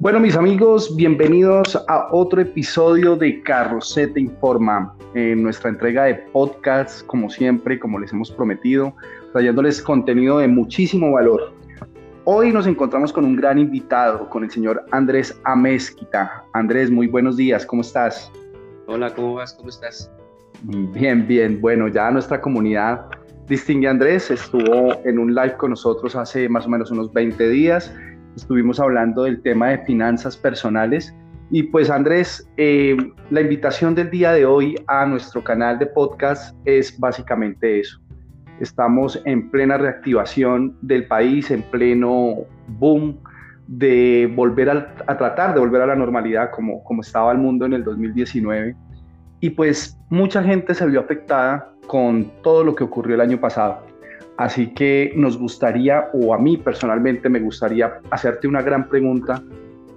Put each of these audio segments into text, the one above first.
Bueno, mis amigos, bienvenidos a otro episodio de Carrocete Informa, en nuestra entrega de podcast, como siempre, como les hemos prometido, trayéndoles contenido de muchísimo valor. Hoy nos encontramos con un gran invitado, con el señor Andrés Amezquita. Andrés, muy buenos días, ¿cómo estás? Hola, ¿cómo vas? ¿Cómo estás? Bien, bien. Bueno, ya nuestra comunidad distingue a Andrés, estuvo en un live con nosotros hace más o menos unos 20 días estuvimos hablando del tema de finanzas personales. Y pues Andrés, eh, la invitación del día de hoy a nuestro canal de podcast es básicamente eso. Estamos en plena reactivación del país, en pleno boom de volver a, a, tratar de volver a la normalidad como, como estaba el mundo en el 2019. Y pues mucha gente se vio afectada con todo lo que ocurrió el año pasado. Así que nos gustaría, o a mí personalmente me gustaría hacerte una gran pregunta,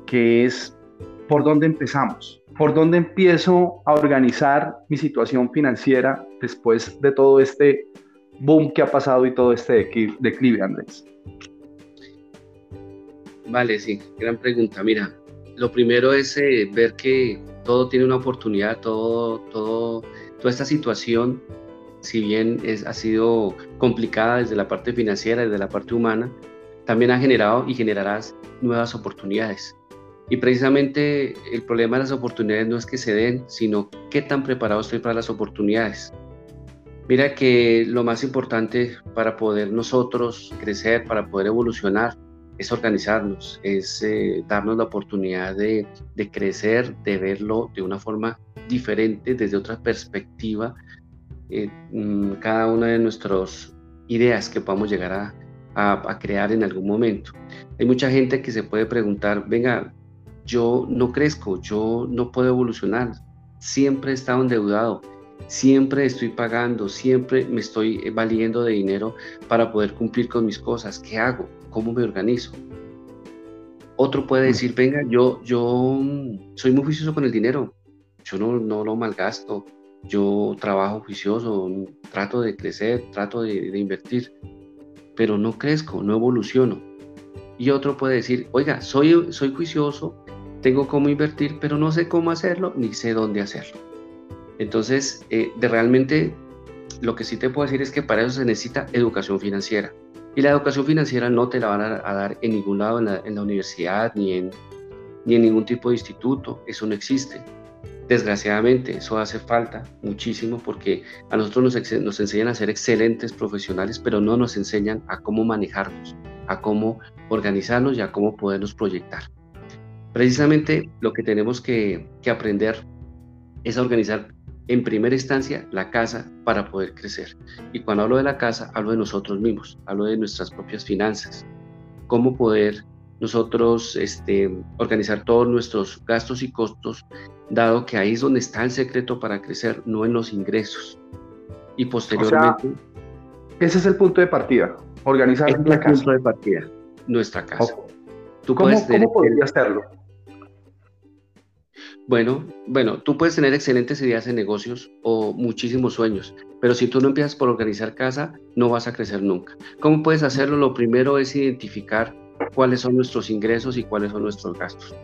que es, ¿por dónde empezamos? ¿Por dónde empiezo a organizar mi situación financiera después de todo este boom que ha pasado y todo este declive, Andrés? Vale, sí, gran pregunta. Mira, lo primero es eh, ver que todo tiene una oportunidad, todo, todo, toda esta situación si bien es, ha sido complicada desde la parte financiera, desde la parte humana, también ha generado y generará nuevas oportunidades. Y precisamente el problema de las oportunidades no es que se den, sino qué tan preparado estoy para las oportunidades. Mira que lo más importante para poder nosotros crecer, para poder evolucionar, es organizarnos, es eh, darnos la oportunidad de, de crecer, de verlo de una forma diferente, desde otra perspectiva, eh, mm, cada una de nuestras ideas que podamos llegar a, a, crear en algún momento. Hay mucha gente que se puede preguntar, venga, yo no crezco, yo no puedo evolucionar, siempre he estado endeudado, siempre estoy pagando, siempre me estoy valiendo de dinero para poder cumplir con mis cosas. ¿Qué hago? ¿Cómo me organizo? Otro puede decir, venga, yo, yo mm, soy muy juicioso con el dinero, yo no, no lo malgasto, yo trabajo juicioso, trato de crecer, trato de, invertir, pero no crezco, no evoluciono. Y otro puede decir, oiga, soy, soy juicioso, tengo cómo invertir, pero no sé cómo hacerlo ni sé dónde hacerlo. Entonces, eh, de realmente lo que sí te puedo decir es que para eso se necesita educación financiera. Y la educación financiera no te la van a, dar en ningún lado, en la, en la universidad, ni en, ni en ningún tipo de instituto. Eso no existe. Desgraciadamente, eso hace falta muchísimo porque a nosotros nos, nos, enseñan a ser excelentes profesionales, pero no nos enseñan a cómo manejarnos, a cómo organizarnos y a cómo podernos proyectar. Precisamente lo que tenemos que, que aprender es a organizar en primera instancia la casa para poder crecer. Y cuando hablo de la casa, hablo de nosotros mismos, hablo de nuestras propias finanzas, cómo poder nosotros este, organizar todos nuestros gastos y costos, dado que ahí es donde está el secreto para crecer, no en los ingresos. Y posteriormente... ese es el punto de partida, organizar es la el punto de partida, nuestra casa. ¿Tú ¿Cómo, ¿cómo podría hacerlo? Bueno, bueno, tú puedes tener excelentes ideas de negocios o muchísimos sueños, pero si tú no empiezas por organizar casa, no vas a crecer nunca. ¿Cómo puedes hacerlo? Lo primero es identificar cuáles son nuestros ingresos y cuáles son nuestros gastos.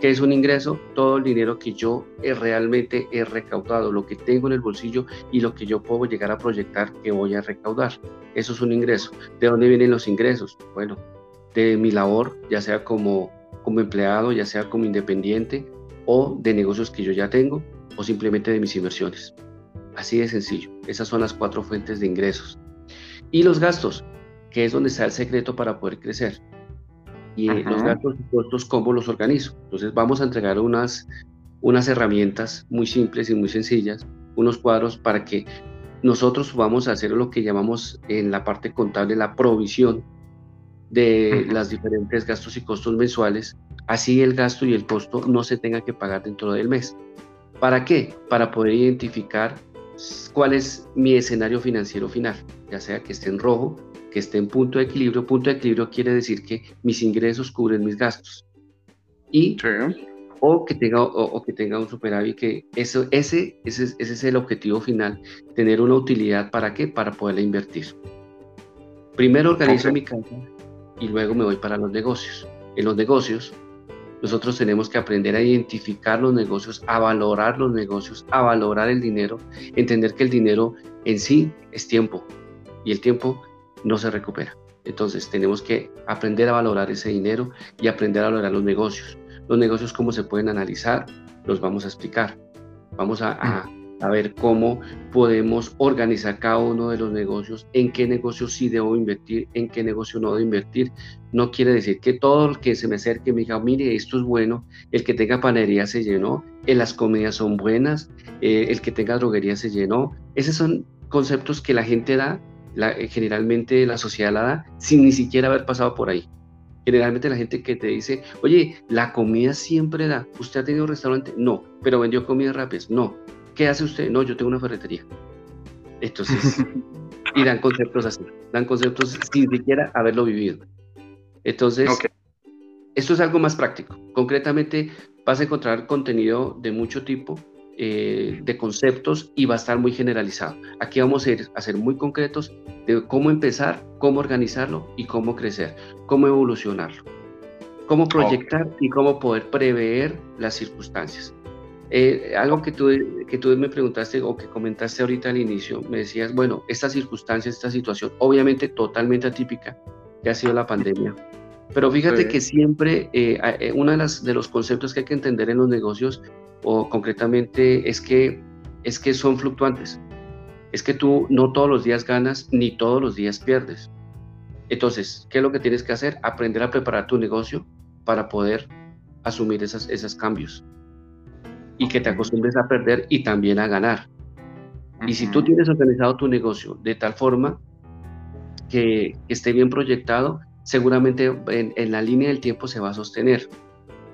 ¿Qué es un ingreso? Todo el dinero que yo realmente he recaudado, lo que tengo en el bolsillo y lo que yo puedo llegar a proyectar que voy a recaudar. Eso es un ingreso. ¿De dónde vienen los ingresos? Bueno, de mi labor, ya sea como, como empleado, ya sea como independiente o de negocios que yo ya tengo o simplemente de mis inversiones. Así de sencillo. Esas son las cuatro fuentes de ingresos. Y los gastos, que es donde está el secreto para poder crecer y los gastos y costos, ¿cómo los organizo? Entonces vamos a entregar unas, unas herramientas muy simples y muy sencillas, unos cuadros para que nosotros vamos a hacer lo que llamamos en la parte contable la provisión de las diferentes gastos y costos mensuales, así el gasto y el costo no se tenga que pagar dentro del mes. ¿Para qué? Para poder identificar cuál es mi escenario financiero final, ya sea que esté en rojo que esté en punto de equilibrio. Punto de equilibrio quiere decir que mis ingresos cubren mis gastos. Y, o, que tenga, o, que tenga un superávit, que eso, ese, ese, ese es el objetivo final, tener una utilidad para qué? Para poderla invertir. Primero organizo mi casa y luego me voy para los negocios. En los negocios nosotros tenemos que aprender a identificar los negocios, a valorar los negocios, a valorar el dinero, entender que el dinero en sí es tiempo y el tiempo no se recupera. Entonces tenemos que aprender a valorar ese dinero y aprender a valorar los negocios. Los negocios, cómo se pueden analizar, los vamos a explicar. Vamos a, a ver cómo podemos organizar cada uno de los negocios, en qué negocio sí debo invertir, en qué negocio no debo invertir. No quiere decir que todo el que se me acerque me diga, mire, esto es bueno, el que tenga panería se llenó, en eh, las comidas son buenas, eh, el que tenga droguería se llenó. Esos son conceptos que la gente da, la, eh, generalmente la sociedad la da, sin ni siquiera haber pasado por ahí. Generalmente la gente que te dice, oye, la comida siempre da. ¿Usted ha tenido un restaurante? No. ¿Pero vendió comida rápida? No ¿Qué hace usted? No, yo tengo una ferretería. Entonces, y dan conceptos así, dan conceptos sin siquiera haberlo vivido. Entonces, esto es algo más práctico. Concretamente, vas a encontrar contenido de mucho tipo, eh, de conceptos y va a estar muy generalizado. Aquí vamos a, ir a ser muy concretos de cómo empezar, cómo organizarlo y cómo crecer, cómo evolucionarlo, cómo proyectar y cómo poder prever las circunstancias. Eh, algo que tú, que tú me preguntaste o que comentaste ahorita al inicio, me decías, bueno, esta circunstancia, esta situación, obviamente totalmente atípica, que ha sido la pandemia. Pero fíjate que siempre eh, eh, uno de, las, de los conceptos que hay que entender en los negocios, o concretamente, es que, es que son fluctuantes. Es que tú no todos los días ganas ni todos los días pierdes. Entonces, ¿qué es lo que tienes que hacer? Aprender a preparar tu negocio para poder asumir esas, esos cambios y que te acostumbres a perder y también a ganar. Y si tú tienes organizado tu negocio de tal forma que, esté bien proyectado, seguramente en, la línea del tiempo se va a sostener.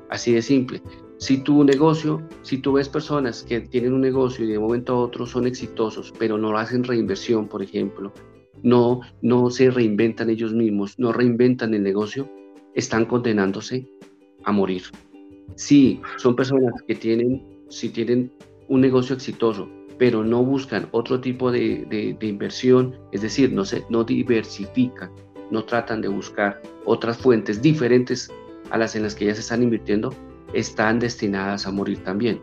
Así de simple. Si tu negocio, si tú ves personas que tienen un negocio y de momento a otro son exitosos, pero no hacen reinversión, por ejemplo, no, no se reinventan ellos mismos, no reinventan el negocio, están condenándose a morir. Si son personas que tienen si tienen un negocio exitoso, pero no buscan otro tipo de, inversión, es decir, no, se, no diversifican, no tratan de buscar otras fuentes diferentes a las en las que ya se están invirtiendo, están destinadas a morir también.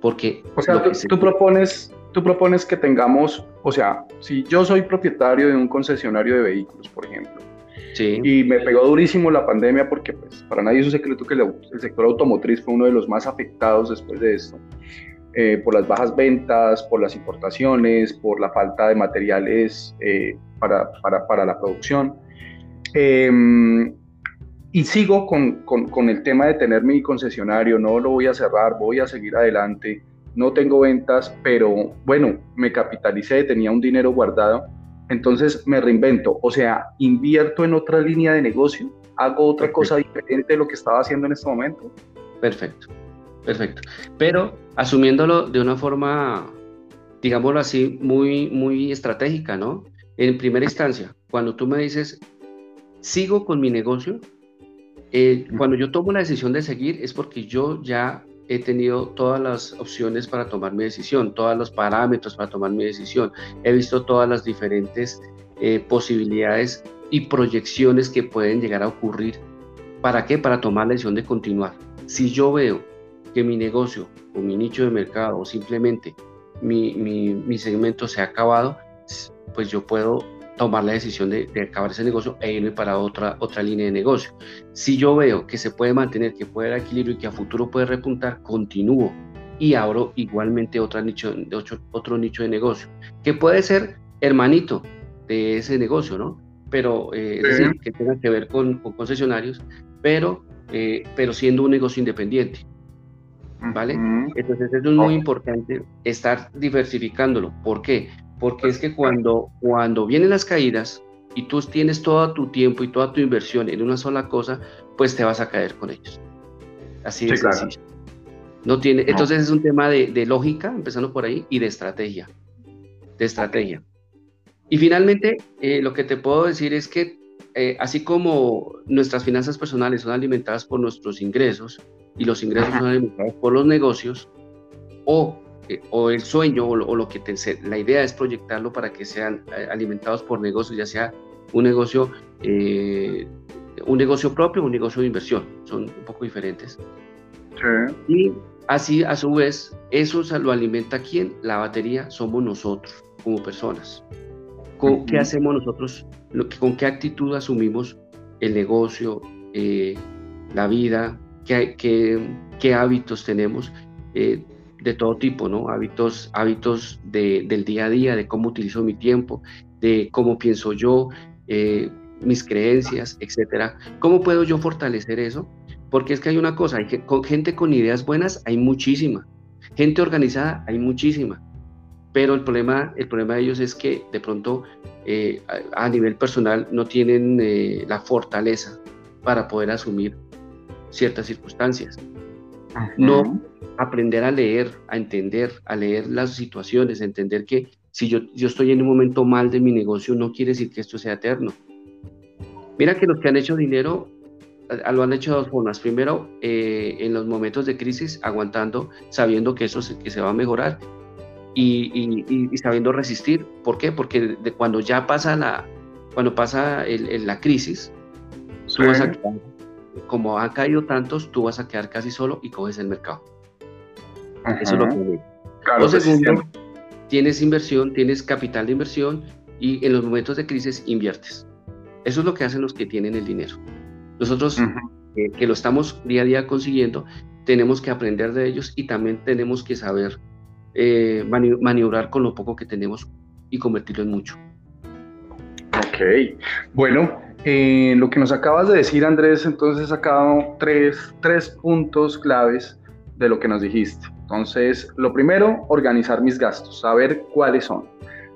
Porque o sea, tú, propones, tú propones que tengamos, o sea, si yo soy propietario de un concesionario de vehículos, por ejemplo, y me pegó durísimo la pandemia porque, pues, para nadie es un secreto que el sector automotriz fue uno de los más afectados después de esto. Eh, por las bajas ventas, por las importaciones, por la falta de materiales eh, para, para, para, la producción. Em, y sigo con, con, con, el tema de tener mi concesionario, no lo voy a cerrar, voy a seguir adelante, no tengo ventas, pero bueno, me capitalicé, tenía un dinero guardado entonces me reinvento, o sea, invierto en otra línea de negocio, hago otra cosa diferente de lo que estaba haciendo en este momento. Perfecto, perfecto. Pero asumiéndolo de una forma, digámoslo así, muy, muy estratégica, ¿no? En primera instancia, cuando tú me dices, sigo con mi negocio, eh, cuando yo tomo la decisión de seguir es porque yo ya he tenido todas las opciones para tomar mi decisión, todos los parámetros para tomar mi decisión, he visto todas las diferentes eh, posibilidades y proyecciones que pueden llegar a ocurrir. ¿Para qué? Para tomar la decisión de continuar. Si yo veo que mi negocio o mi nicho de mercado o simplemente mi, mi, mi segmento se ha acabado, pues yo puedo tomar la decisión de, acabar ese negocio e irme para otra, otra línea de negocio. Si yo veo que se puede mantener, que puede dar equilibrio y que a futuro puede repuntar, continúo y abro igualmente otro nicho, de otro, otro nicho de negocio, que puede ser hermanito de ese negocio, ¿no? Pero, eh, es decir, que tenga que ver con, concesionarios, pero, eh, pero siendo un negocio independiente. ¿Vale? Entonces eso es muy importante estar diversificándolo. ¿Por qué? porque es que cuando, cuando vienen las caídas y tú tienes todo tu tiempo y toda tu inversión en una sola cosa, pues te vas a caer con ellos. Así de sencillo. No tiene, Entonces es un tema de, lógica, empezando por ahí, y de estrategia. De estrategia. Y finalmente, eh, lo que te puedo decir es que eh, así como nuestras finanzas personales son alimentadas por nuestros ingresos y los ingresos son alimentados por los negocios, o eh, o el sueño o lo, que te, la idea es proyectarlo para que sean eh, alimentados por negocios, ya sea un negocio eh, un negocio propio, un negocio de inversión, son un poco diferentes. Y así, a su vez, eso lo alimenta quién? La batería somos nosotros como personas. ¿Con, ¿Qué hacemos nosotros? ¿Con qué actitud asumimos el negocio, eh, la vida? ¿Qué, qué, qué hábitos tenemos? Eh, de todo tipo, ¿no? Hábitos, hábitos del día a día, de cómo utilizo mi tiempo, de cómo pienso yo, eh, mis creencias, etcétera. ¿Cómo puedo yo fortalecer eso? Porque es que hay una cosa, hay que, con gente con ideas buenas hay muchísima, gente organizada hay muchísima, pero el problema, el problema de ellos es que de pronto eh, a, nivel personal no tienen eh, la fortaleza para poder asumir ciertas circunstancias. No aprender a leer, a entender, a leer las situaciones, a entender que si yo, yo estoy en un momento mal de mi negocio, no quiere decir que esto sea eterno. Mira que los que han hecho dinero lo han hecho de dos formas. Primero, eh, en los momentos de crisis, aguantando, sabiendo que eso se, que se va a mejorar y, y, sabiendo resistir. ¿Por qué? Porque de, cuando ya pasa la, cuando pasa el, la crisis, tú vas a, como han caído tantos, tú vas a quedar casi solo y coges el mercado. Eso es lo que Claro, segundo, tienes inversión, tienes capital de inversión y en los momentos de crisis inviertes. Eso es lo que hacen los que tienen el dinero. Nosotros, que lo estamos día a día consiguiendo, tenemos que aprender de ellos y también tenemos que saber eh, maniobrar con lo poco que tenemos y convertirlo en mucho. Bueno, eh, lo que nos acabas de decir, Andrés, entonces he sacado tres, tres puntos claves de lo que nos dijiste. Entonces, lo primero, organizar mis gastos, saber cuáles son.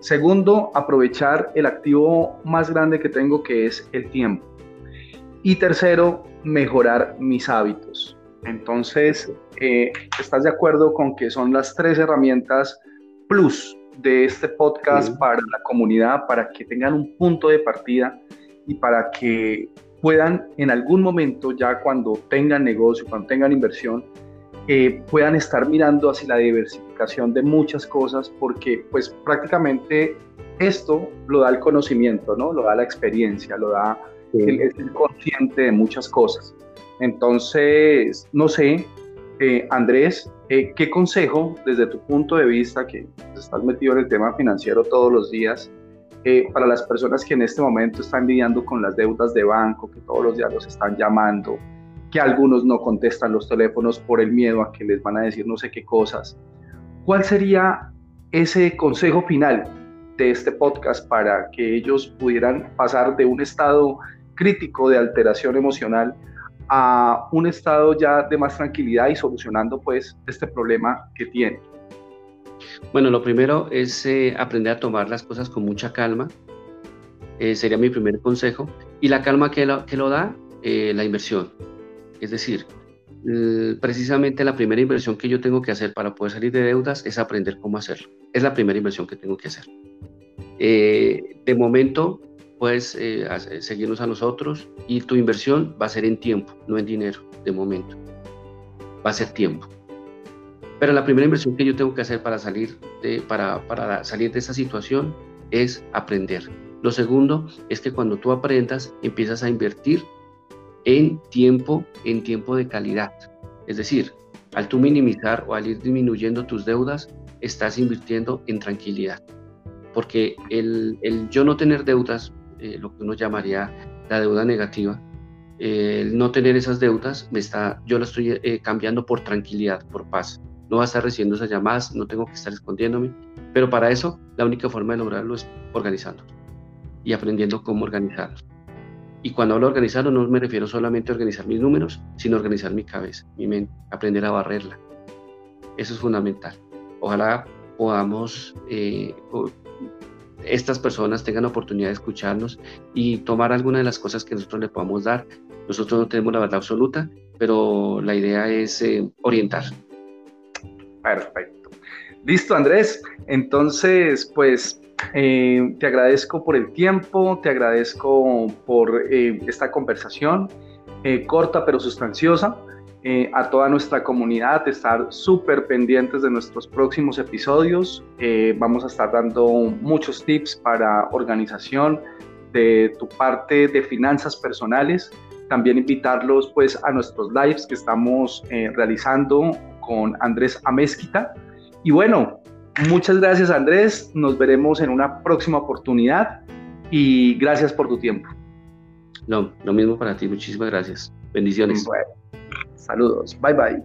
Segundo, aprovechar el activo más grande que tengo, que es el tiempo. Y tercero, mejorar mis hábitos. Entonces, eh, ¿estás de acuerdo con que son las tres herramientas plus de este podcast para la comunidad, para que tengan un punto de partida y para que puedan en algún momento, ya cuando tengan negocio, cuando tengan inversión, eh, puedan estar mirando hacia la diversificación de muchas cosas, porque pues prácticamente esto lo da el conocimiento, ¿no? Lo da la experiencia, lo da es el consciente de muchas cosas. Entonces, no sé, eh, Andrés, eh, ¿qué consejo desde tu punto de vista, que estás metido en el tema financiero todos los días, eh, para las personas que en este momento están lidiando con las deudas de banco, que todos los días los están llamando, que algunos no contestan los teléfonos por el miedo a que les van a decir no sé qué cosas? ¿Cuál sería ese consejo final de este podcast para que ellos pudieran pasar de un estado crítico de alteración emocional a un estado ya de más tranquilidad y solucionando pues este problema que tiene. Bueno, lo primero es eh, aprender a tomar las cosas con mucha calma. Eh, sería mi primer consejo. Y la calma que lo, que lo da, eh, la inversión. Es decir, precisamente la primera inversión que yo tengo que hacer para poder salir de deudas es aprender cómo hacerlo. Es la primera inversión que tengo que hacer. de momento, puedes eh, seguirnos a nosotros y tu inversión va a ser en tiempo, no en dinero, de momento. Va a ser tiempo. Pero la primera inversión que yo tengo que hacer para salir de, para, para salir de esa situación es aprender. Lo segundo es que cuando tú aprendas, empiezas a invertir en tiempo, en tiempo de calidad. Es decir, al tú minimizar o al ir disminuyendo tus deudas, estás invirtiendo en tranquilidad. Porque el, el yo no tener deudas eh, lo que uno llamaría la deuda negativa. el no tener esas deudas, me está, yo lo estoy eh, cambiando por tranquilidad, por paz. No va a estar recibiendo esas llamadas, no tengo que estar escondiéndome, pero para eso la única forma de lograrlo es organizando y aprendiendo cómo organizarlo. Y cuando hablo de no me refiero solamente a organizar mis números, sino organizar mi cabeza, mi mente, aprender a barrerla. Eso es fundamental. Ojalá podamos eh, estas personas tengan oportunidad de escucharnos y tomar alguna de las cosas que nosotros le podamos dar. Nosotros no tenemos la verdad absoluta, pero la idea es eh, orientar. Perfecto. Listo, Andrés. Entonces, pues eh, te agradezco por el tiempo, te agradezco por eh, esta conversación corta pero sustanciosa. Eh, a toda nuestra comunidad, estar súper pendientes de nuestros próximos episodios. Eh, vamos a estar dando muchos tips para organización de tu parte de finanzas personales. también invitarlos pues a nuestros lives que estamos eh, realizando con Andrés Amezquita. Y bueno, muchas gracias Andrés, nos veremos en una próxima oportunidad y gracias por tu tiempo. No, lo mismo para ti, muchísimas gracias. Bendiciones. Saludos, bye bye.